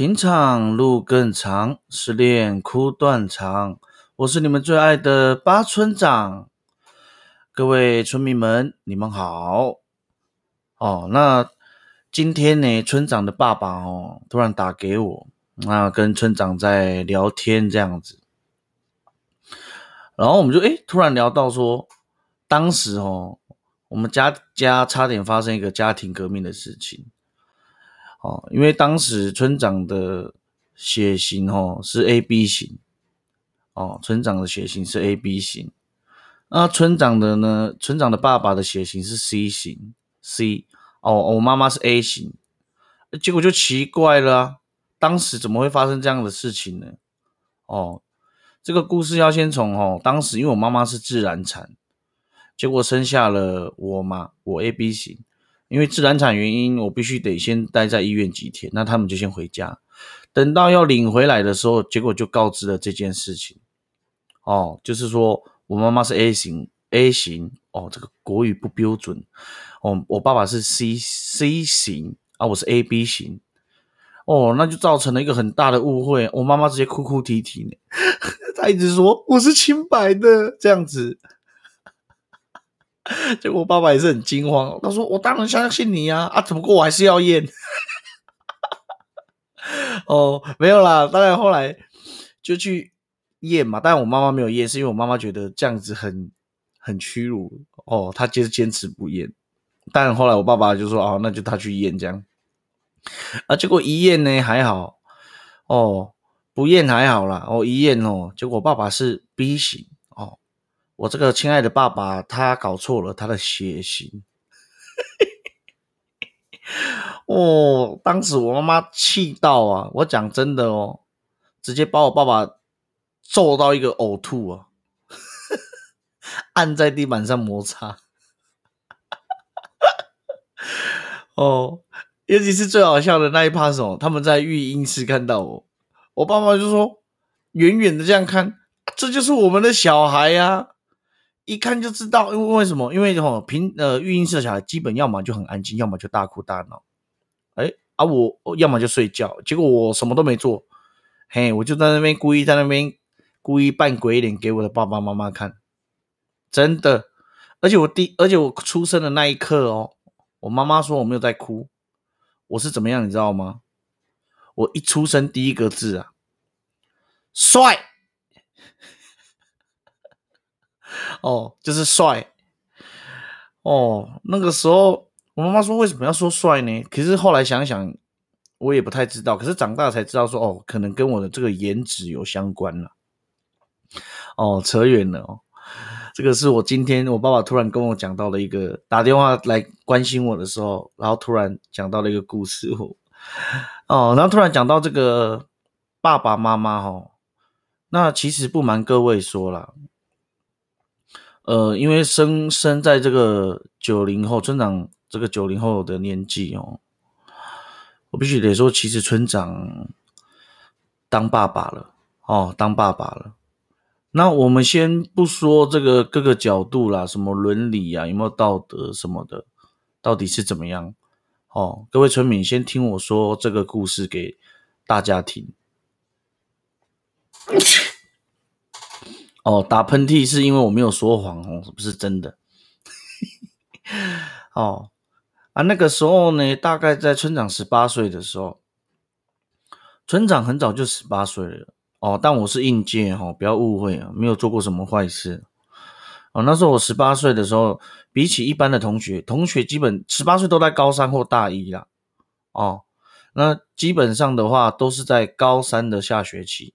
情场路更长，失恋哭断肠。我是你们最爱的八村长，各位村民们，你们好。哦，那今天呢，村长的爸爸哦，突然打给我，那跟村长在聊天这样子，然后我们就诶突然聊到说，当时哦，我们家家差点发生一个家庭革命的事情。哦，因为当时村长的血型哦是 A B 型，哦，村长的血型是 A B 型，那村长的呢，村长的爸爸的血型是 C 型，C，哦，我妈妈是 A 型，结果就奇怪了，当时怎么会发生这样的事情呢？哦，这个故事要先从哦，当时因为我妈妈是自然产，结果生下了我嘛，我 A B 型。因为自然产原因，我必须得先待在医院几天，那他们就先回家。等到要领回来的时候，结果就告知了这件事情。哦，就是说我妈妈是 A 型，A 型哦，这个国语不标准。哦，我爸爸是 C C 型啊，我是 A B 型。哦，那就造成了一个很大的误会。我妈妈直接哭哭啼啼呢，她一直说我是清白的这样子。结果我爸爸也是很惊慌，他说：“我当然相信你啊，啊，怎么过我还是要验。”哦，没有啦，当然后来就去验嘛，但我妈妈没有验，是因为我妈妈觉得这样子很很屈辱哦，她就是坚持不验。但后来我爸爸就说：“哦，那就他去验这样。”啊，结果一验呢还好哦，不验还好啦。哦，一验哦，结果爸爸是 B 型。我这个亲爱的爸爸，他搞错了他的血型。哦，当时我妈妈气到啊！我讲真的哦，直接把我爸爸揍到一个呕吐啊，按在地板上摩擦。哦，尤其是最好笑的那一趴什？他们在育婴室看到我，我爸爸就说：“远远的这样看，这就是我们的小孩呀。”一看就知道，因为为什么？因为吼平呃育婴室小孩基本要么就很安静，要么就大哭大闹。哎啊，我要么就睡觉。结果我什么都没做，嘿，我就在那边故意在那边故意扮鬼脸给我的爸爸妈妈看。真的，而且我第而且我出生的那一刻哦，我妈妈说我没有在哭，我是怎么样你知道吗？我一出生第一个字啊，帅。哦，就是帅哦。那个时候，我妈妈说为什么要说帅呢？可是后来想想，我也不太知道。可是长大才知道说，哦，可能跟我的这个颜值有相关了。哦，扯远了哦。这个是我今天我爸爸突然跟我讲到了一个打电话来关心我的时候，然后突然讲到了一个故事哦，然后突然讲到这个爸爸妈妈哈。那其实不瞒各位说了。呃，因为生生在这个九零后村长这个九零后的年纪哦，我必须得说，其实村长当爸爸了哦，当爸爸了。那我们先不说这个各个角度啦，什么伦理啊，有没有道德什么的，到底是怎么样？哦，各位村民先听我说这个故事给大家听。哦，打喷嚏是因为我没有说谎哦，不是真的。哦，啊，那个时候呢，大概在村长十八岁的时候，村长很早就十八岁了哦，但我是应届哈，不要误会啊，没有做过什么坏事。哦，那时候我十八岁的时候，比起一般的同学，同学基本十八岁都在高三或大一啦。哦，那基本上的话都是在高三的下学期。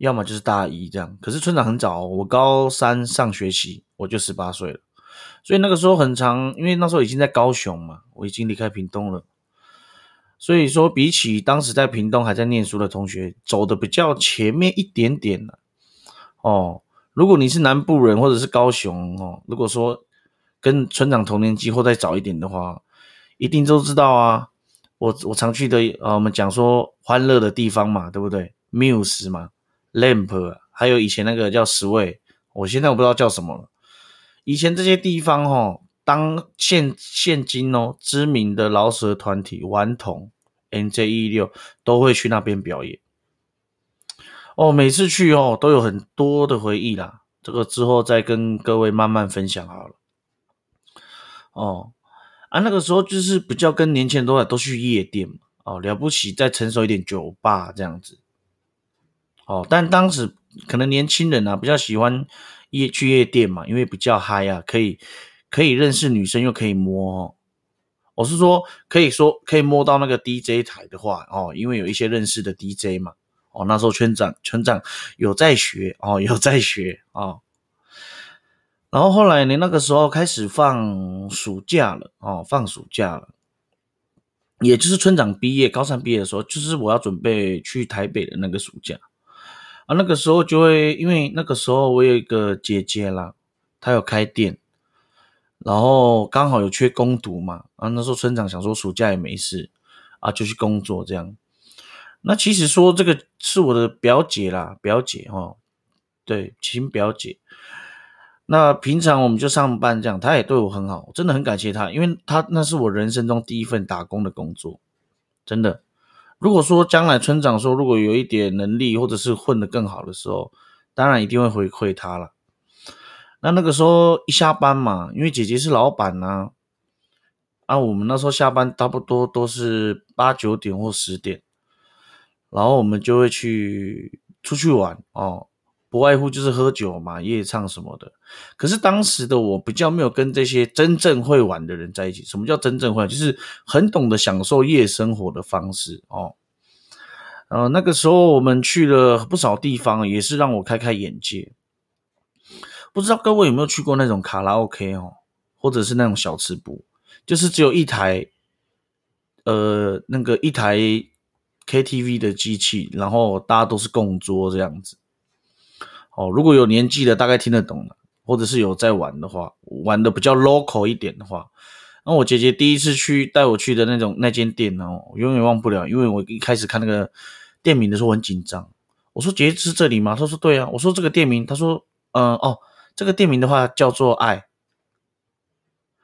要么就是大一这样，可是村长很早，我高三上学期我就十八岁了，所以那个时候很长，因为那时候已经在高雄嘛，我已经离开屏东了，所以说比起当时在屏东还在念书的同学，走的比较前面一点点了。哦，如果你是南部人或者是高雄哦，如果说跟村长同年纪或再早一点的话，一定都知道啊，我我常去的呃，我们讲说欢乐的地方嘛，对不对？Muse 嘛。Lamp，还有以前那个叫十位，我现在我不知道叫什么了。以前这些地方哈，当现现今哦，知名的老舍团体顽童 NJ 一六都会去那边表演。哦，每次去哦都有很多的回忆啦，这个之后再跟各位慢慢分享好了。哦，啊，那个时候就是比较跟年轻人都都去夜店嘛，哦，了不起再成熟一点酒吧这样子。哦，但当时可能年轻人啊比较喜欢夜去夜店嘛，因为比较嗨啊，可以可以认识女生又可以摸。哦我是说，可以说可以摸到那个 DJ 台的话，哦，因为有一些认识的 DJ 嘛，哦，那时候村长村长有在学，哦，有在学啊。然后后来呢，那个时候开始放暑假了，哦，放暑假了，也就是村长毕业高三毕业的时候，就是我要准备去台北的那个暑假啊。那个时候就会，因为那个时候我有一个姐姐啦，她有开店。然后刚好有缺工读嘛，啊，那时候村长想说暑假也没事，啊，就去工作这样。那其实说这个是我的表姐啦，表姐哈，对，亲表姐。那平常我们就上班这样，她也对我很好，真的很感谢她，因为她那是我人生中第一份打工的工作，真的。如果说将来村长说如果有一点能力或者是混得更好的时候，当然一定会回馈他了。那那个时候一下班嘛，因为姐姐是老板呐，啊，我们那时候下班差不多都是八九点或十点，然后我们就会去出去玩哦，不外乎就是喝酒嘛、夜唱什么的。可是当时的我比较没有跟这些真正会玩的人在一起。什么叫真正会玩？就是很懂得享受夜生活的方式哦。呃，那个时候我们去了不少地方，也是让我开开眼界。不知道各位有没有去过那种卡拉 OK 哦，或者是那种小吃部，就是只有一台，呃，那个一台 KTV 的机器，然后大家都是共桌这样子。哦，如果有年纪的大概听得懂了，或者是有在玩的话，玩的比较 local 一点的话，那我姐姐第一次去带我去的那种那间店哦，我永远忘不了，因为我一开始看那个店名的时候很紧张。我说姐姐是这里吗？她说对啊。我说这个店名，她说嗯哦。这个店名的话叫做爱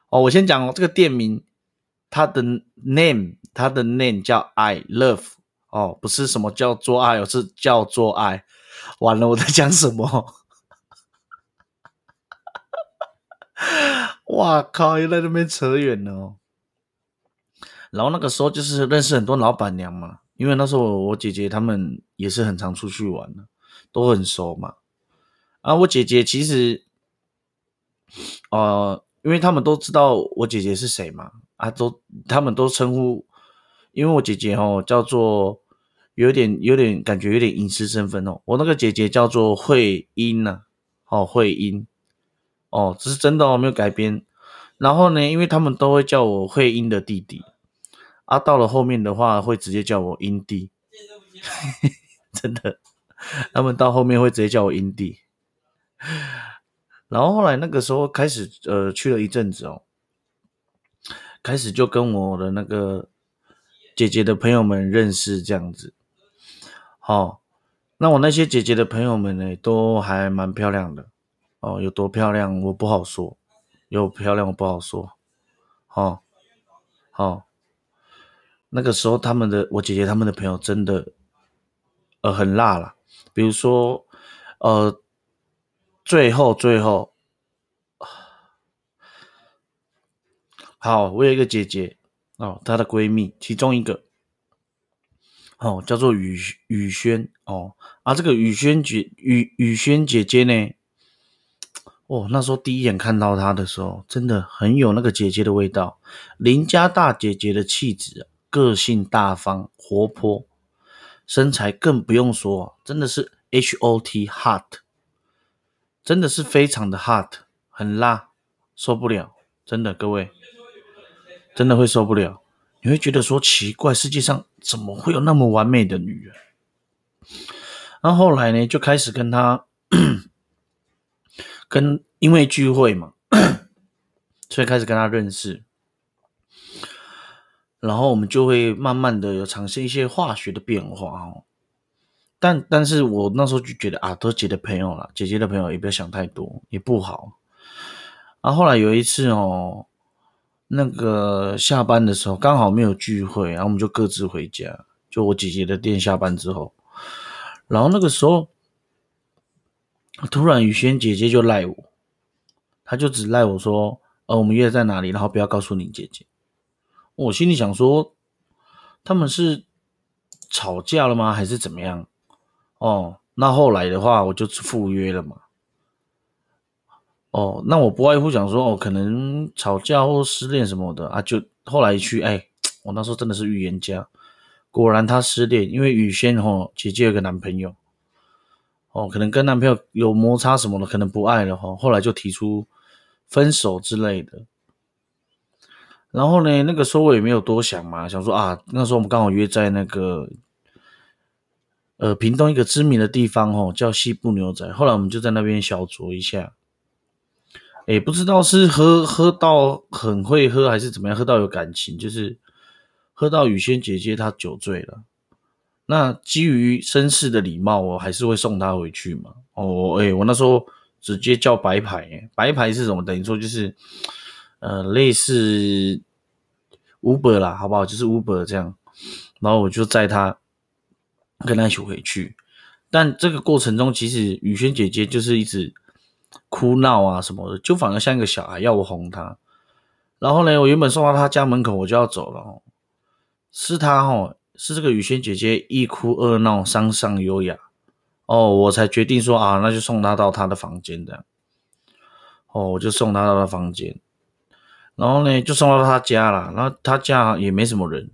哦，我先讲哦，这个店名它的 name 它的 name 叫 I love 哦，不是什么叫做爱，而是叫做爱。完了，我在讲什么？哇靠！又在那边扯远了。然后那个时候就是认识很多老板娘嘛，因为那时候我姐姐他们也是很常出去玩的，都很熟嘛。啊，我姐姐其实，呃，因为他们都知道我姐姐是谁嘛，啊，都他们都称呼，因为我姐姐哦叫做有点有点感觉有点隐私身份哦，我那个姐姐叫做慧英呐，哦慧英，哦这是真的哦没有改编，然后呢，因为他们都会叫我慧英的弟弟，啊，到了后面的话会直接叫我英弟，真的，他们到后面会直接叫我英弟。然后后来那个时候开始，呃，去了一阵子哦，开始就跟我的那个姐姐的朋友们认识这样子。好，那我那些姐姐的朋友们呢，都还蛮漂亮的哦，有多漂亮我不好说，有漂亮我不好说。哦，哦，那个时候他们的我姐姐他们的朋友真的，呃，很辣了，比如说，呃。最后，最后，好，我有一个姐姐哦，她的闺蜜其中一个哦，叫做雨雨轩哦，啊，这个雨轩姐雨雨轩姐姐呢，哦，那时候第一眼看到她的时候，真的很有那个姐姐的味道，邻家大姐姐的气质，个性大方活泼，身材更不用说，真的是 H O T hot。真的是非常的 hot，很辣，受不了，真的，各位，真的会受不了。你会觉得说奇怪，世界上怎么会有那么完美的女人？然后后来呢，就开始跟她，跟因为聚会嘛，所以开始跟她认识，然后我们就会慢慢的有产生一些化学的变化哦。但但是我那时候就觉得啊，都姐的朋友了，姐姐的朋友也不要想太多，也不好。然后后来有一次哦，那个下班的时候刚好没有聚会，然后我们就各自回家。就我姐姐的店下班之后，然后那个时候突然雨轩姐姐就赖我，她就只赖我说：“呃，我们约在哪里？然后不要告诉你姐姐。”我心里想说，他们是吵架了吗？还是怎么样？哦，那后来的话，我就赴约了嘛。哦，那我不外乎想说，哦，可能吵架或失恋什么的啊，就后来去，哎，我那时候真的是预言家，果然他失恋，因为雨轩哦姐姐有个男朋友，哦，可能跟男朋友有摩擦什么的，可能不爱了哈，后来就提出分手之类的。然后呢，那个时候我也没有多想嘛，想说啊，那时候我们刚好约在那个，呃，屏东一个知名的地方哦，叫西部牛仔。后来我们就在那边小酌一下，也不知道是喝喝到很会喝还是怎么样，喝到有感情，就是喝到雨轩姐姐她酒醉了。那基于绅士的礼貌，我还是会送她回去嘛。哦，哎，我那时候直接叫白牌，白牌是什么？等于说就是，呃，类似。Uber 啦，好不好？就是 Uber 这样，然后我就载她跟她一起回去。但这个过程中，其实雨轩姐姐就是一直哭闹啊什么的，就反而像一个小孩要我哄她。然后呢，我原本送到她家门口，我就要走了。是她哦，是这个雨轩姐姐一哭二闹三上优雅哦，我才决定说啊，那就送她到她的房间这样。哦，我就送她到她房间。然后呢，就送到他家了。然后他家也没什么人。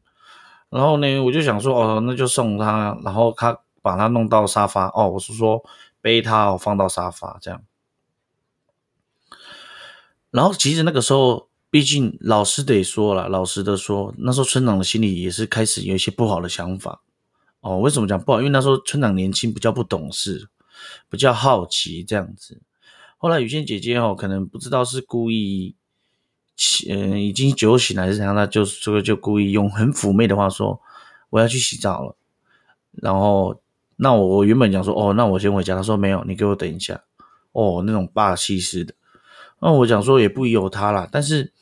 然后呢，我就想说，哦，那就送他。然后他把他弄到沙发。哦，我是说背他哦，放到沙发这样。然后其实那个时候，毕竟老师得说了，老实的说，那时候村长的心里也是开始有一些不好的想法。哦，为什么讲不好？因为那时候村长年轻，比较不懂事，比较好奇这样子。后来雨欣姐姐哦，可能不知道是故意。嗯，已经酒醒了还是怎样？他就这个就故意用很妩媚的话说：“我要去洗澡了。”然后，那我原本讲说：“哦，那我先回家。”他说：“没有，你给我等一下。”哦，那种霸气式的。那我讲说也不由他啦，但是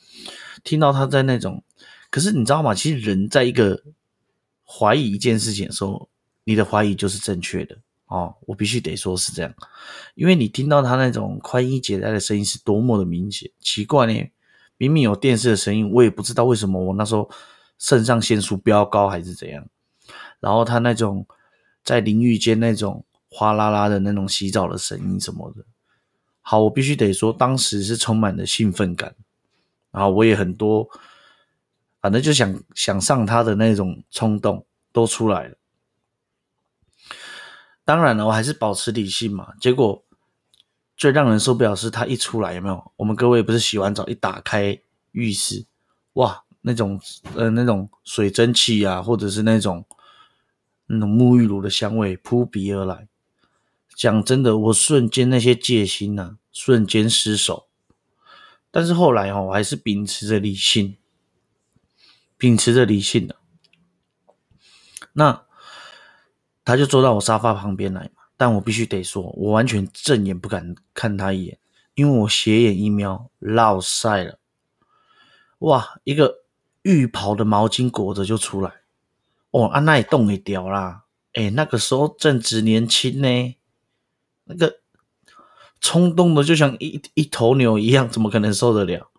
听到他在那种，可是你知道吗？其实人在一个怀疑一件事情的时候，你的怀疑就是正确的哦。我必须得说是这样，因为你听到他那种宽衣解带的声音是多么的明显，奇怪呢。明明有电视的声音，我也不知道为什么我那时候肾上腺素飙高还是怎样。然后他那种在淋浴间那种哗啦啦的那种洗澡的声音什么的，好，我必须得说，当时是充满了兴奋感。然后我也很多，反正就想想上他的那种冲动都出来了。当然了，我还是保持理性嘛。结果。最让人受不了是，他一出来有没有？我们各位不是洗完澡一打开浴室，哇，那种呃那种水蒸气啊，或者是那种那种沐浴乳的香味扑鼻而来。讲真的，我瞬间那些戒心呐，瞬间失手。但是后来哦，我还是秉持着理性，秉持着理性的。那他就坐到我沙发旁边来嘛。但我必须得说，我完全正眼不敢看他一眼，因为我斜眼一瞄，落晒了。哇，一个浴袍的毛巾裹着就出来。哦，啊，那也冻也掉啦。哎，那个时候正值年轻呢，那个冲动的就像一一头牛一样，怎么可能受得了？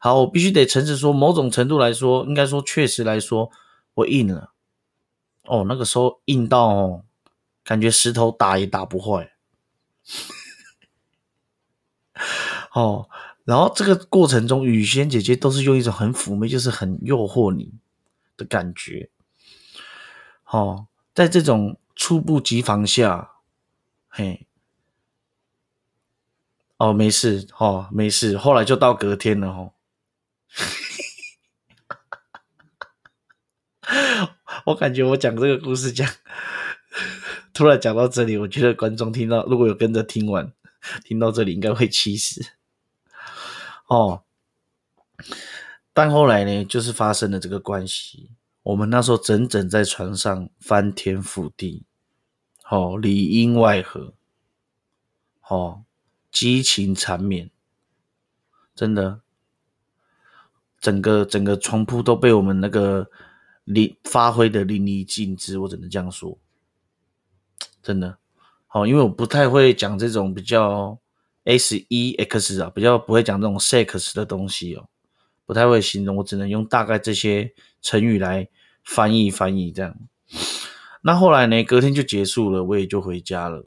好，我必须得诚实说，某种程度来说，应该说确实来说，我硬了。哦，那个时候硬到。感觉石头打也打不坏，哦，然后这个过程中，雨轩姐姐都是用一种很妩媚，就是很诱惑你的感觉，哦，在这种猝不及防下，嘿，哦，没事，哦，没事，后来就到隔天了，哦，我感觉我讲这个故事讲。突然讲到这里，我觉得观众听到如果有跟着听完，听到这里应该会气死哦。但后来呢，就是发生了这个关系，我们那时候整整在床上翻天覆地，哦，里应外合，哦，激情缠绵，真的。整个整个床铺都被我们那个淋发挥的淋漓尽致，我只能这样说，真的。好，因为我不太会讲这种比较 S E X 啊，比较不会讲这种 sex 的东西哦，不太会形容，我只能用大概这些成语来翻译翻译这样。那后来呢，隔天就结束了，我也就回家了。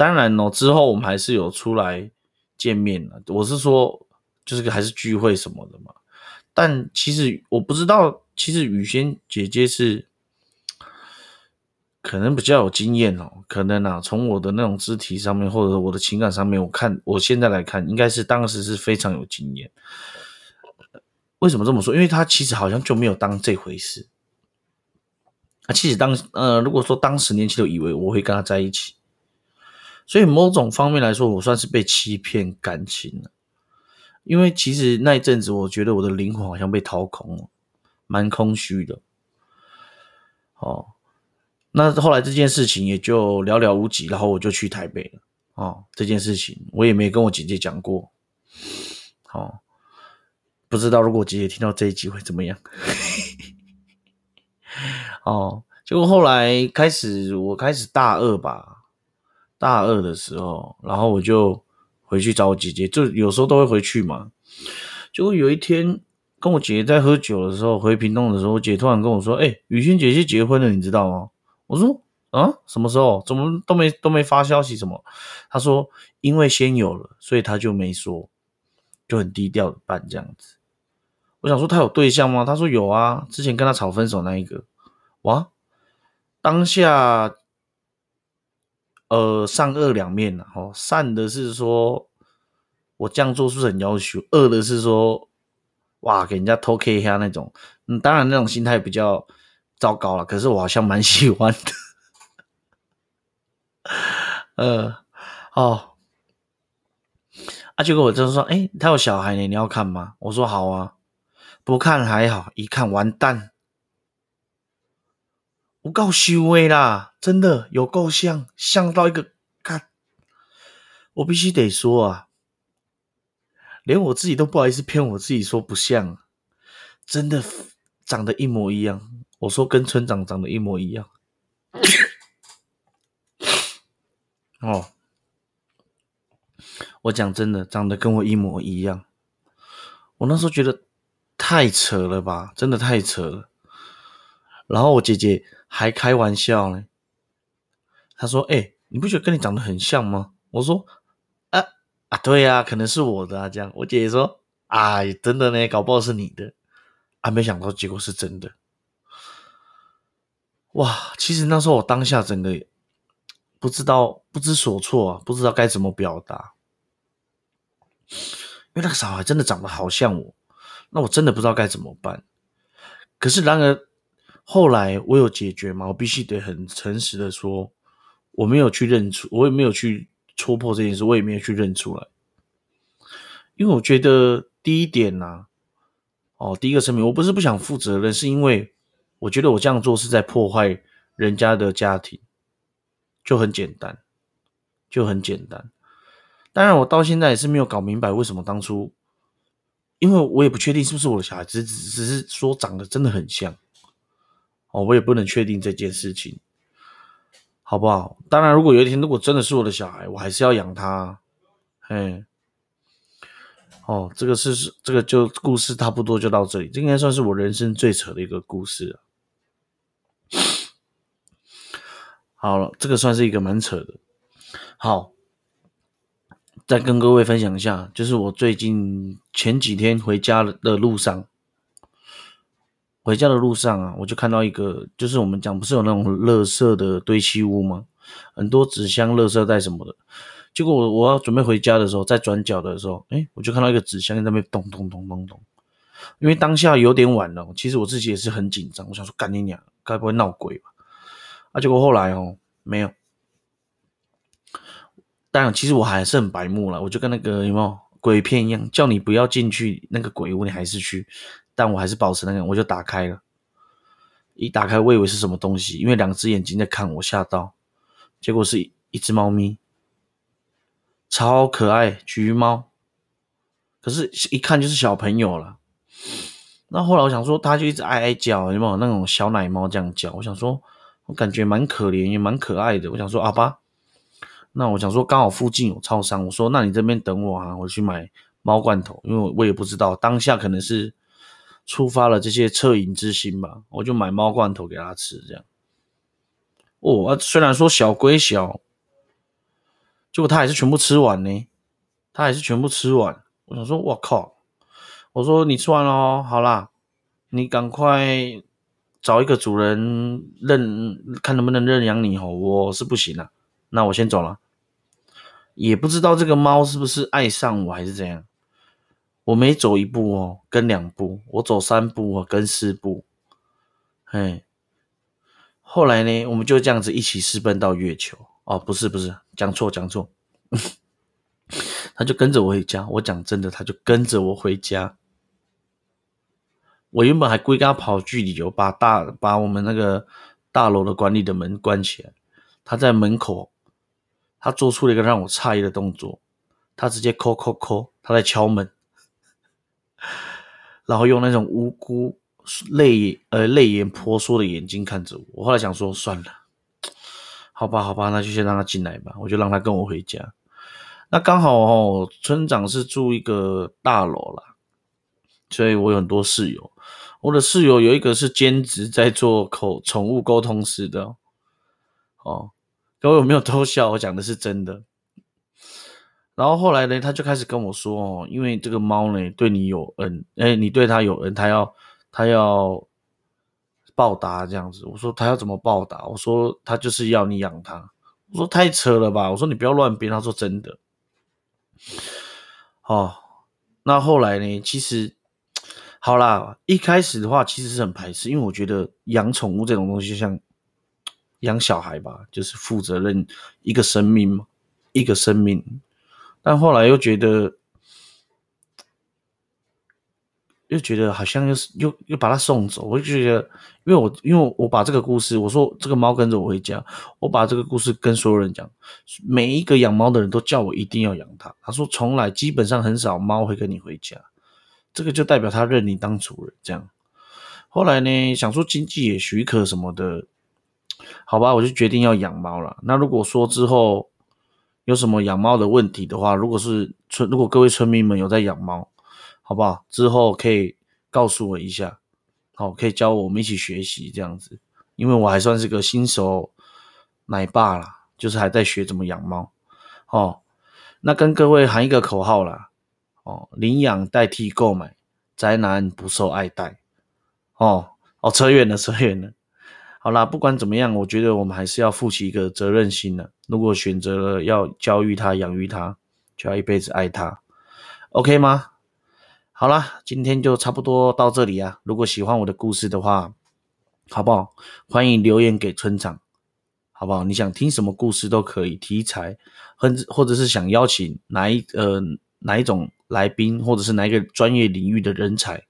当然哦，之后我们还是有出来见面了。我是说，就是个还是聚会什么的嘛。但其实我不知道，其实雨轩姐姐是可能比较有经验哦。可能啊，从我的那种肢体上面，或者我的情感上面，我看我现在来看，应该是当时是非常有经验。为什么这么说？因为她其实好像就没有当这回事。啊，其实当呃，如果说当时年轻就以为我会跟他在一起。所以某种方面来说，我算是被欺骗感情了。因为其实那一阵子，我觉得我的灵魂好像被掏空了，蛮空虚的。哦，那后来这件事情也就寥寥无几，然后我就去台北了。哦，这件事情我也没跟我姐姐讲过。哦，不知道如果姐姐听到这一集会怎么样？哦，结果后来开始，我开始大二吧。大二的时候，然后我就回去找我姐姐，就有时候都会回去嘛。结果有一天跟我姐姐在喝酒的时候，回屏东的时候，我姐突然跟我说：“哎，雨欣姐姐结婚了，你知道吗？”我说：“啊，什么时候？怎么都没都没发消息？什么？”她说：“因为先有了，所以她就没说，就很低调的办这样子。”我想说她有对象吗？她说有啊，之前跟她吵分手那一个。哇，当下。呃，善恶两面呐，哦，善的是说我这样做是不是很要求？恶的是说，哇，给人家偷 K 一下那种，嗯，当然那种心态比较糟糕了。可是我好像蛮喜欢的，呃，哦，啊，结果我就说，哎，他有小孩呢，你要看吗？我说好啊，不看还好，一看完蛋。我够虚伪啦，真的有够像，像到一个看，我必须得说啊，连我自己都不好意思骗我自己说不像，真的长得一模一样。我说跟村长长得一模一样，哦，我讲真的，长得跟我一模一样。我那时候觉得太扯了吧，真的太扯了。然后我姐姐。还开玩笑呢，他说：“哎，你不觉得跟你长得很像吗？”我说：“啊啊，对呀，可能是我的啊。”这样，我姐姐说：“哎，真的呢，搞不好是你的。”啊，没想到结果是真的。哇，其实那时候我当下整个不知道不知所措啊，不知道该怎么表达，因为那个小孩真的长得好像我，那我真的不知道该怎么办。可是然而。后来我有解决吗？我必须得很诚实的说，我没有去认出，我也没有去戳破这件事，我也没有去认出来。因为我觉得第一点呢，哦，第一个声明，我不是不想负责任，是因为我觉得我这样做是在破坏人家的家庭，就很简单，就很简单。当然，我到现在也是没有搞明白为什么当初，因为我也不确定是不是我的小孩，只只只是说长得真的很像。哦，我也不能确定这件事情，好不好？当然，如果有一天如果真的是我的小孩，我还是要养他。嘿，哦，这个是是这个就故事差不多就到这里，这应该算是我人生最扯的一个故事了。好了，这个算是一个蛮扯的。好，再跟各位分享一下，就是我最近前几天回家的路上。回家的路上啊，我就看到一个，就是我们讲不是有那种垃圾的堆砌物吗？很多纸箱、垃圾袋什么的。结果我我要准备回家的时候，在转角的时候，哎，我就看到一个纸箱在那边咚咚咚咚咚。因为当下有点晚了，其实我自己也是很紧张，我想说赶紧娘，该不会闹鬼吧？啊，结果后来哦，没有。当然，其实我还是很白目了，我就跟那个有没有鬼片一样，叫你不要进去那个鬼屋，你还是去。但我还是保持那个，我就打开了。一打开，我以为是什么东西，因为两只眼睛在看我，吓到。结果是一只猫咪，超可爱，橘猫。可是，一看就是小朋友了。那后来我想说，它就一直哀哀叫，有没有那种小奶猫这样叫？我想说，我感觉蛮可怜，也蛮可爱的。我想说，阿巴，那我想说，刚好附近有超商，我说，那你这边等我啊，我去买猫罐头，因为我也不知道当下可能是触发了这些恻隐之心吧，我就买猫罐头给它吃，这样。哦，虽然说小归小，结果它还是全部吃完呢，它还是全部吃完。我想说，我靠。我说你吃完了哦，好啦，你赶快找一个主人认，看能不能认养你哦。我是不行了，那我先走了。也不知道这个猫是不是爱上我还是怎样。我每走一步哦，跟两步；我走三步哦，跟四步。嘿，后来呢，我们就这样子一起私奔到月球。哦，不是不是，讲错讲错。他就跟着我回家。我讲真的，他就跟着我回家。我原本还故意跟他跑距离，我把大把我们那个大楼的管理的门关起来。他在门口，他做出了一个让我诧异的动作，他直接抠抠抠，他在敲门，然后用那种无辜泪呃泪眼婆娑的眼睛看着我。我后来想说，算了，好吧好吧，那就先让他进来吧，我就让他跟我回家。那刚好哦，村长是住一个大楼啦，所以我有很多室友。我的室友有一个是兼职在做口宠物沟通师的，哦，各位有没有偷笑？我讲的是真的。然后后来呢，他就开始跟我说哦，因为这个猫呢对你有恩，哎，你对它有恩，他要他要报答这样子。我说他要怎么报答？我说他就是要你养它。我说太扯了吧？我说你不要乱编。他说真的。哦，那后来呢？其实。好啦，一开始的话其实是很排斥，因为我觉得养宠物这种东西就像养小孩吧，就是负责任一个生命嘛，一个生命。但后来又觉得，又觉得好像又是又又把它送走，我就觉得，因为我因为我把这个故事，我说这个猫跟着我回家，我把这个故事跟所有人讲，每一个养猫的人都叫我一定要养它。他说从来基本上很少猫会跟你回家。这个就代表他认你当主人，这样。后来呢，想说经济也许可什么的，好吧，我就决定要养猫了。那如果说之后有什么养猫的问题的话，如果是村，如果各位村民们有在养猫，好不好？之后可以告诉我一下，好，可以教我们一起学习这样子。因为我还算是个新手奶爸啦，就是还在学怎么养猫。哦，那跟各位喊一个口号啦。哦，领养代替购买，宅男不受爱戴。哦哦，扯远了，扯远了。好啦，不管怎么样，我觉得我们还是要负起一个责任心的。如果选择了要教育他、养育他，就要一辈子爱他，OK 吗？好啦，今天就差不多到这里啊。如果喜欢我的故事的话，好不好？欢迎留言给村长，好不好？你想听什么故事都可以，题材，或者或者是想邀请哪一呃哪一种。来宾或者是哪一个专业领域的人才，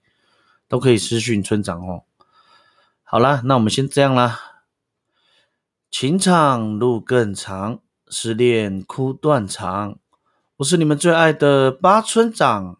都可以私讯村长哦。好啦，那我们先这样啦。情场路更长，失恋哭断肠。我是你们最爱的八村长。